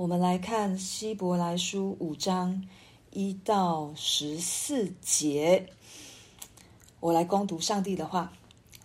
我们来看希伯来书五章一到十四节，我来攻读上帝的话。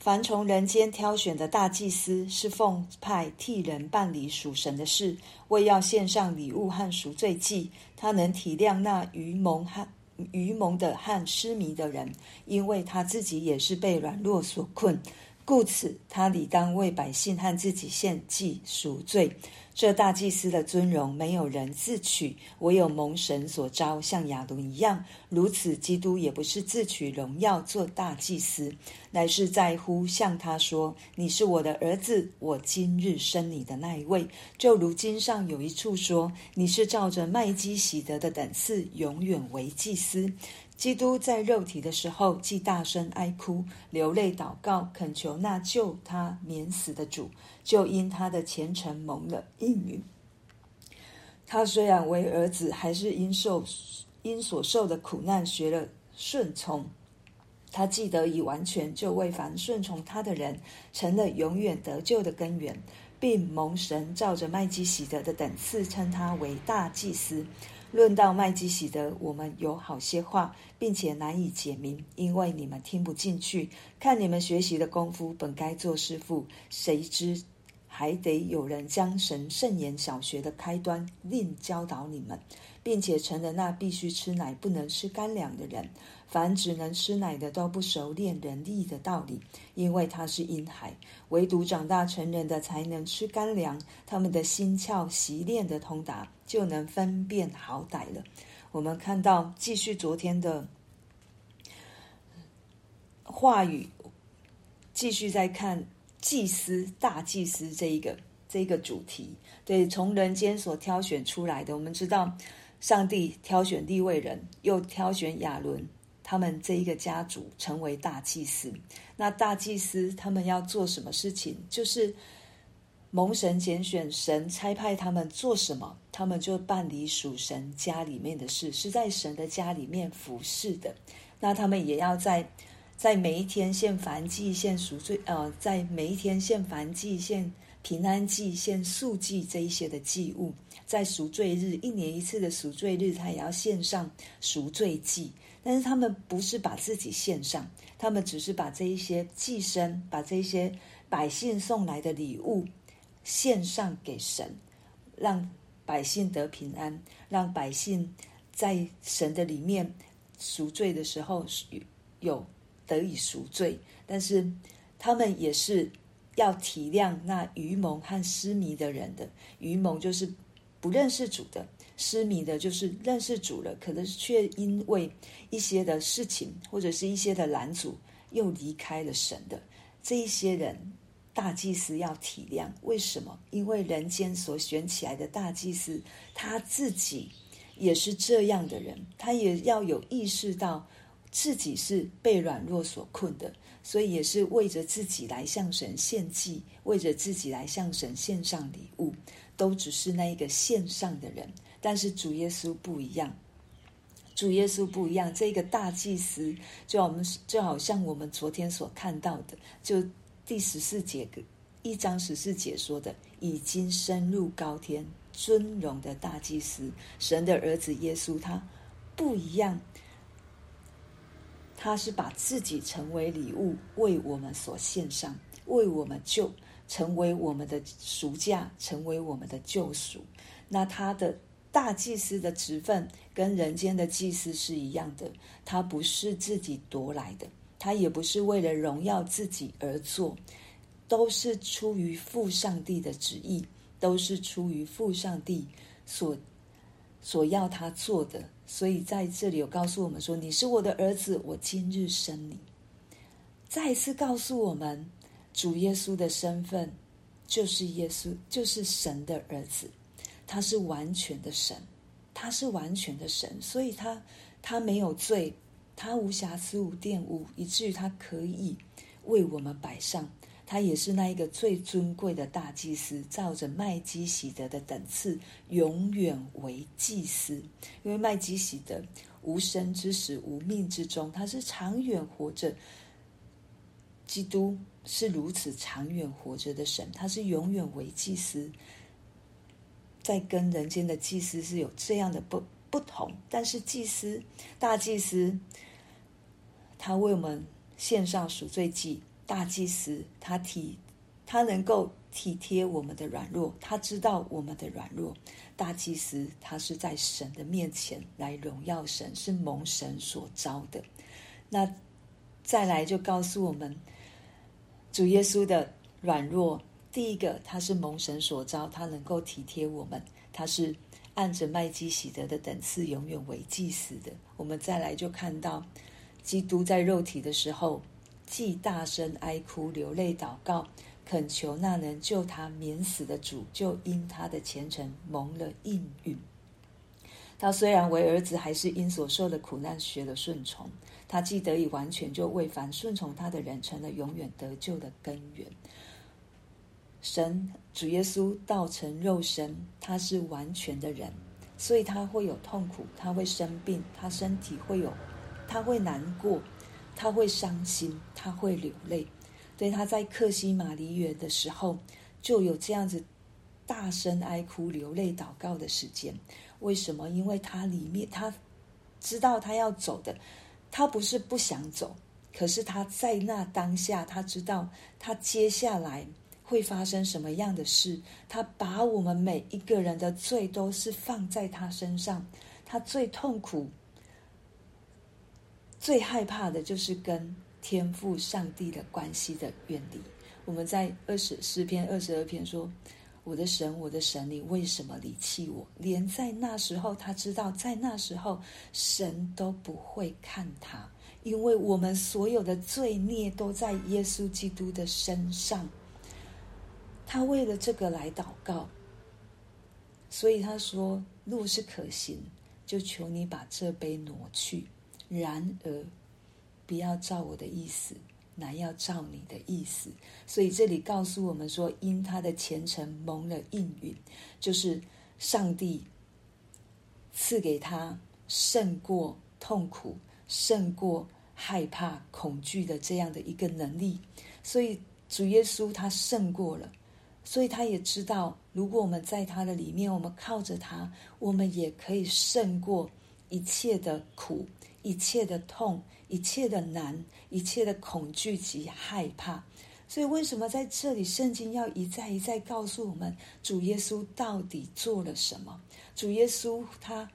凡从人间挑选的大祭司，是奉派替人办理属神的事，为要献上礼物和赎罪祭。他能体谅那愚蒙和愚蒙的和失迷的人，因为他自己也是被软弱所困。故此，他理当为百姓和自己献祭赎罪。这大祭司的尊荣，没有人自取，唯有蒙神所召，像亚伦一样。如此，基督也不是自取荣耀做大祭司，乃是在乎向他说：“你是我的儿子，我今日生你的那一位。”就如经上有一处说：“你是照着麦基洗德的等次，永远为祭司。”基督在肉体的时候，既大声哀哭、流泪祷告，恳求那救他免死的主，就因他的虔诚蒙了应允。他虽然为儿子，还是因受因所受的苦难学了顺从。他既得以完全，就为凡顺从他的人，成了永远得救的根源，并蒙神照着麦基洗德的等次，称他为大祭司。论到麦基喜德，我们有好些话，并且难以解明，因为你们听不进去。看你们学习的功夫，本该做师傅，谁知还得有人将神圣言小学的开端另教导你们，并且成了那必须吃奶不能吃干粮的人。凡只能吃奶的，都不熟练人力的道理，因为他是婴孩；唯独长大成人的，才能吃干粮。他们的心窍习练的通达，就能分辨好歹了。我们看到继续昨天的话语，继续在看祭司、大祭司这一个这一个主题。对，从人间所挑选出来的，我们知道上帝挑选立位人，又挑选亚伦。他们这一个家族成为大祭司，那大祭司他们要做什么事情？就是蒙神拣选，神差派他们做什么，他们就办理属神家里面的事，是在神的家里面服侍的。那他们也要在在每一天献燔祭、献赎罪，呃，在每一天献燔祭、献平安祭、献素祭这一些的祭物，在赎罪日一年一次的赎罪日，他也要献上赎罪祭。但是他们不是把自己献上，他们只是把这一些祭牲，把这些百姓送来的礼物献上给神，让百姓得平安，让百姓在神的里面赎罪的时候有得以赎罪。但是他们也是要体谅那愚蒙和失迷的人的，愚蒙就是不认识主的。失迷的，就是认识主了，可能却因为一些的事情或者是一些的拦阻，又离开了神的这一些人，大祭司要体谅。为什么？因为人间所选起来的大祭司，他自己也是这样的人，他也要有意识到自己是被软弱所困的，所以也是为着自己来向神献祭，为着自己来向神献上礼物，都只是那一个献上的人。但是主耶稣不一样，主耶稣不一样。这个大祭司，就我们就好像我们昨天所看到的，就第十四节一章十四节说的，已经升入高天尊荣的大祭司，神的儿子耶稣，他不一样。他是把自己成为礼物，为我们所献上，为我们救，成为我们的赎价，成为我们的救赎。那他的。大祭司的职分跟人间的祭司是一样的，他不是自己夺来的，他也不是为了荣耀自己而做，都是出于父上帝的旨意，都是出于父上帝所所要他做的。所以在这里有告诉我们说：“你是我的儿子，我今日生你。”再一次告诉我们，主耶稣的身份就是耶稣，就是神的儿子。他是完全的神，他是完全的神，所以他他没有罪，他无瑕疵无玷污，以至于他可以为我们摆上。他也是那一个最尊贵的大祭司，照着麦基洗德的等次，永远为祭司。因为麦基洗德无生之时，无命之中，他是长远活着。基督是如此长远活着的神，他是永远为祭司。在跟人间的祭司是有这样的不不同，但是祭司大祭司，他为我们献上赎罪祭，大祭司他体他能够体贴我们的软弱，他知道我们的软弱。大祭司他是在神的面前来荣耀神，是蒙神所召的。那再来就告诉我们，主耶稣的软弱。第一个，他是蒙神所召，他能够体贴我们，他是按着麦基洗德的等次，永远为祭司的。我们再来就看到，基督在肉体的时候，既大声哀哭、流泪祷告，恳求那能救他免死的主，就因他的虔诚蒙了应允。他虽然为儿子，还是因所受的苦难学了顺从。他既得以完全，就为凡顺从他的人成了永远得救的根源。神主耶稣道成肉身，他是完全的人，所以他会有痛苦，他会生病，他身体会有，他会难过，他会伤心，他会流泪。对，他在克西马尼园的时候，就有这样子大声哀哭、流泪祷告的时间。为什么？因为他里面他知道他要走的，他不是不想走，可是他在那当下，他知道他接下来。会发生什么样的事？他把我们每一个人的罪都是放在他身上。他最痛苦、最害怕的就是跟天赋上帝的关系的远离。我们在二十诗篇二十二篇说：“我的神，我的神，你为什么离弃我？”连在那时候，他知道在那时候神都不会看他，因为我们所有的罪孽都在耶稣基督的身上。他为了这个来祷告，所以他说：“路是可行，就求你把这杯挪去。然而，不要照我的意思，乃要照你的意思。”所以这里告诉我们说，因他的虔诚蒙了应允，就是上帝赐给他胜过痛苦、胜过害怕、恐惧的这样的一个能力。所以主耶稣他胜过了。所以他也知道，如果我们在他的里面，我们靠着他，我们也可以胜过一切的苦、一切的痛、一切的难、一切的恐惧及害怕。所以，为什么在这里圣经要一再一再告诉我们，主耶稣到底做了什么？主耶稣他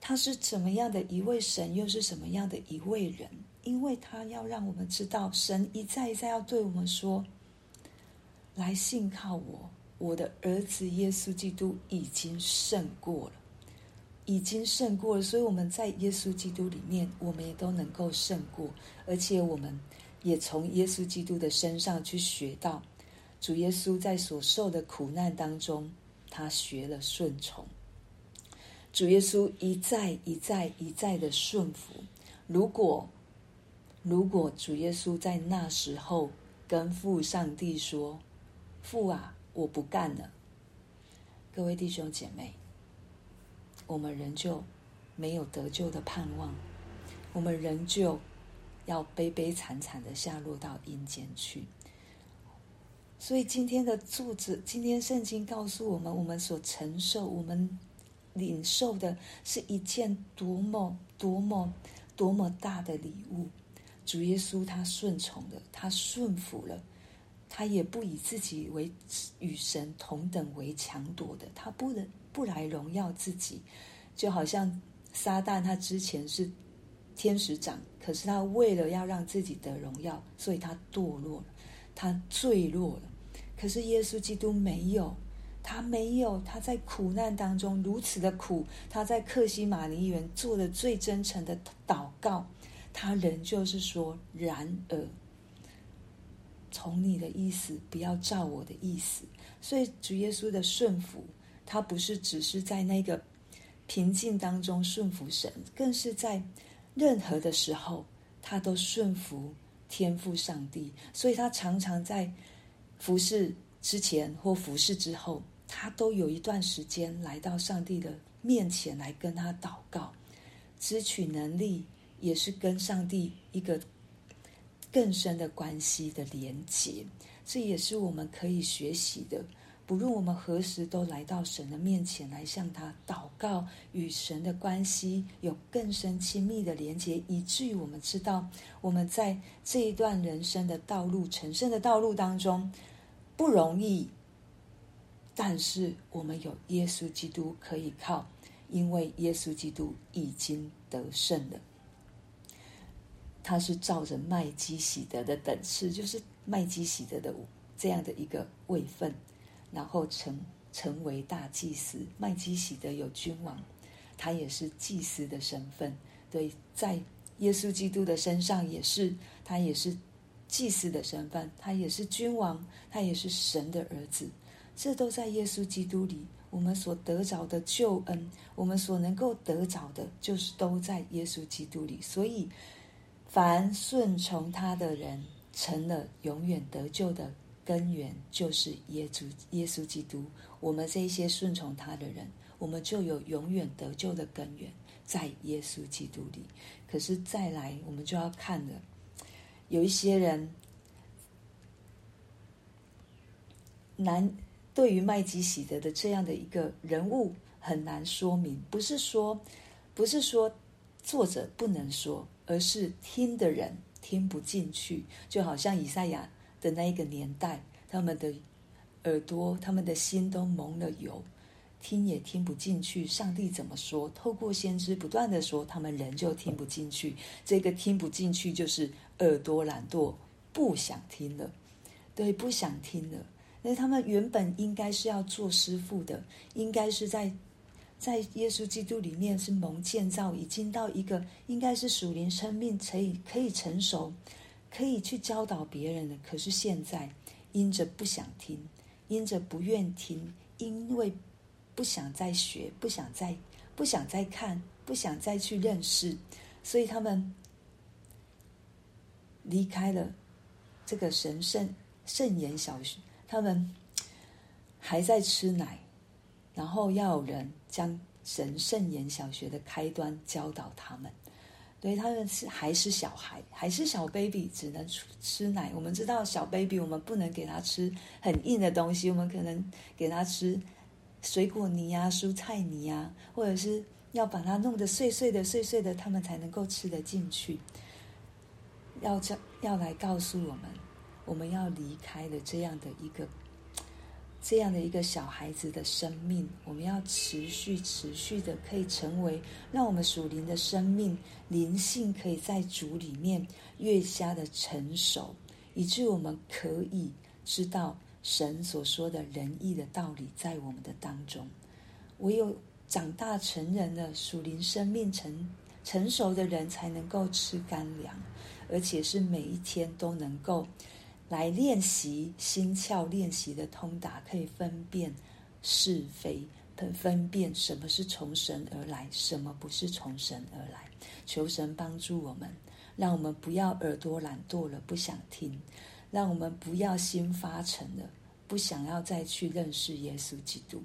他是怎么样的一位神，又是什么样的一位人？因为他要让我们知道，神一再一再要对我们说。来信靠我，我的儿子耶稣基督已经胜过了，已经胜过了。所以我们在耶稣基督里面，我们也都能够胜过，而且我们也从耶稣基督的身上去学到，主耶稣在所受的苦难当中，他学了顺从。主耶稣一再一再一再的顺服。如果如果主耶稣在那时候跟父上帝说，父啊，我不干了。各位弟兄姐妹，我们仍旧没有得救的盼望，我们仍旧要悲悲惨惨的下落到阴间去。所以今天的作者，今天圣经告诉我们，我们所承受、我们领受的是一件多么多么多么大的礼物。主耶稣他顺从了，他顺服了。他也不以自己为与神同等为强夺的，他不能不来荣耀自己，就好像撒旦，他之前是天使长，可是他为了要让自己得荣耀，所以他堕落了，他坠落了。可是耶稣基督没有，他没有，他在苦难当中如此的苦，他在克西马尼园做了最真诚的祷告，他仍旧是说，然而。从你的意思，不要照我的意思。所以主耶稣的顺服，他不是只是在那个平静当中顺服神，更是在任何的时候，他都顺服天父上帝。所以他常常在服侍之前或服侍之后，他都有一段时间来到上帝的面前来跟他祷告，支取能力，也是跟上帝一个。更深的关系的连结，这也是我们可以学习的。不论我们何时都来到神的面前来向他祷告，与神的关系有更深亲密的连接，以至于我们知道我们在这一段人生的道路、成圣的道路当中不容易，但是我们有耶稣基督可以靠，因为耶稣基督已经得胜了。他是照着麦基洗德的等次，就是麦基洗德的这样的一个位分，然后成成为大祭司。麦基洗德有君王，他也是祭司的身份。对，在耶稣基督的身上也是，他也是祭司的身份，他也是君王，他也是神的儿子。这都在耶稣基督里，我们所得着的救恩，我们所能够得着的，就是都在耶稣基督里。所以。凡顺从他的人，成了永远得救的根源，就是耶稣耶稣基督。我们这些顺从他的人，我们就有永远得救的根源，在耶稣基督里。可是再来，我们就要看了，有一些人难对于麦基洗德的这样的一个人物很难说明，不是说，不是说作者不能说。而是听的人听不进去，就好像以赛亚的那一个年代，他们的耳朵、他们的心都蒙了油，听也听不进去。上帝怎么说？透过先知不断的说，他们人就听不进去。这个听不进去，就是耳朵懒惰，不想听了。对，不想听了。那他们原本应该是要做师傅的，应该是在。在耶稣基督里面是蒙建造，已经到一个应该是属灵生命可以可以成熟，可以去教导别人的。可是现在因着不想听，因着不愿听，因为不想再学，不想再不想再看，不想再去认识，所以他们离开了这个神圣圣言小学，他们还在吃奶。然后要有人将神圣言小学的开端教导他们，对他们是还是小孩，还是小 baby，只能吃奶。我们知道小 baby，我们不能给他吃很硬的东西，我们可能给他吃水果泥啊、蔬菜泥啊，或者是要把它弄得碎碎的、碎碎的，他们才能够吃得进去。要这要来告诉我们，我们要离开了这样的一个。这样的一个小孩子的生命，我们要持续、持续的，可以成为让我们属灵的生命灵性可以在主里面越加的成熟，以致我们可以知道神所说的仁义的道理在我们的当中。唯有长大成人的属灵生命成成熟的人，才能够吃干粮，而且是每一天都能够。来练习心窍，练习的通达，可以分辨是非，分分辨什么是从神而来，什么不是从神而来。求神帮助我们，让我们不要耳朵懒惰了，不想听；让我们不要心发沉了，不想要再去认识耶稣基督。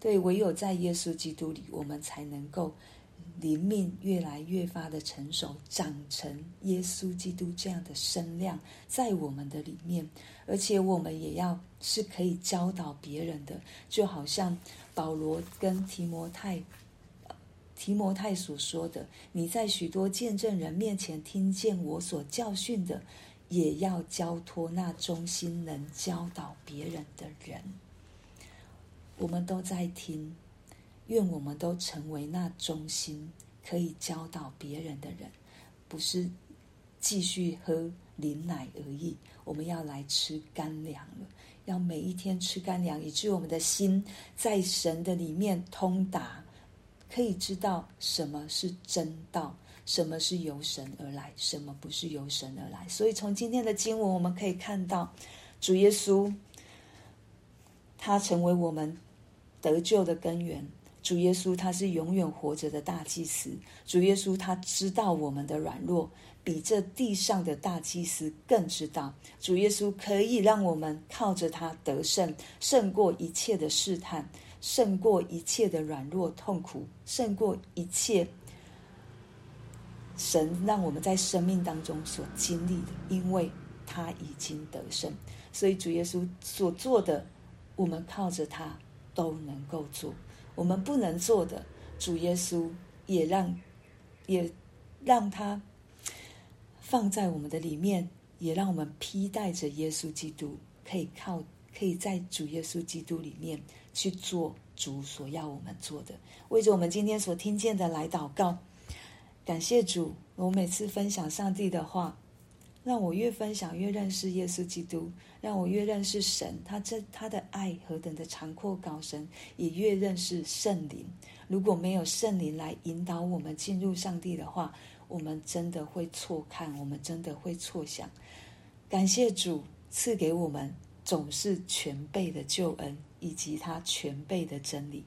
对，唯有在耶稣基督里，我们才能够。灵命越来越发的成熟，长成耶稣基督这样的身量在我们的里面，而且我们也要是可以教导别人的，就好像保罗跟提摩太，提摩太所说的：“你在许多见证人面前听见我所教训的，也要交托那忠心能教导别人的人。”我们都在听。愿我们都成为那忠心可以教导别人的人，不是继续喝灵奶而已。我们要来吃干粮了，要每一天吃干粮，以致我们的心在神的里面通达，可以知道什么是真道，什么是由神而来，什么不是由神而来。所以从今天的经文，我们可以看到主耶稣，他成为我们得救的根源。主耶稣他是永远活着的大祭司。主耶稣他知道我们的软弱，比这地上的大祭司更知道。主耶稣可以让我们靠着他得胜，胜过一切的试探，胜过一切的软弱痛苦，胜过一切神让我们在生命当中所经历的，因为他已经得胜。所以主耶稣所做的。我们靠着他都能够做。我们不能做的，主耶稣也让也让他放在我们的里面，也让我们披戴着耶稣基督，可以靠可以在主耶稣基督里面去做主所要我们做的。为着我们今天所听见的来祷告，感谢主。我每次分享上帝的话。让我越分享越认识耶稣基督，让我越认识神，他这他的爱何等的长阔高深，也越认识圣灵。如果没有圣灵来引导我们进入上帝的话，我们真的会错看，我们真的会错想。感谢主赐给我们总是全备的救恩，以及他全备的真理。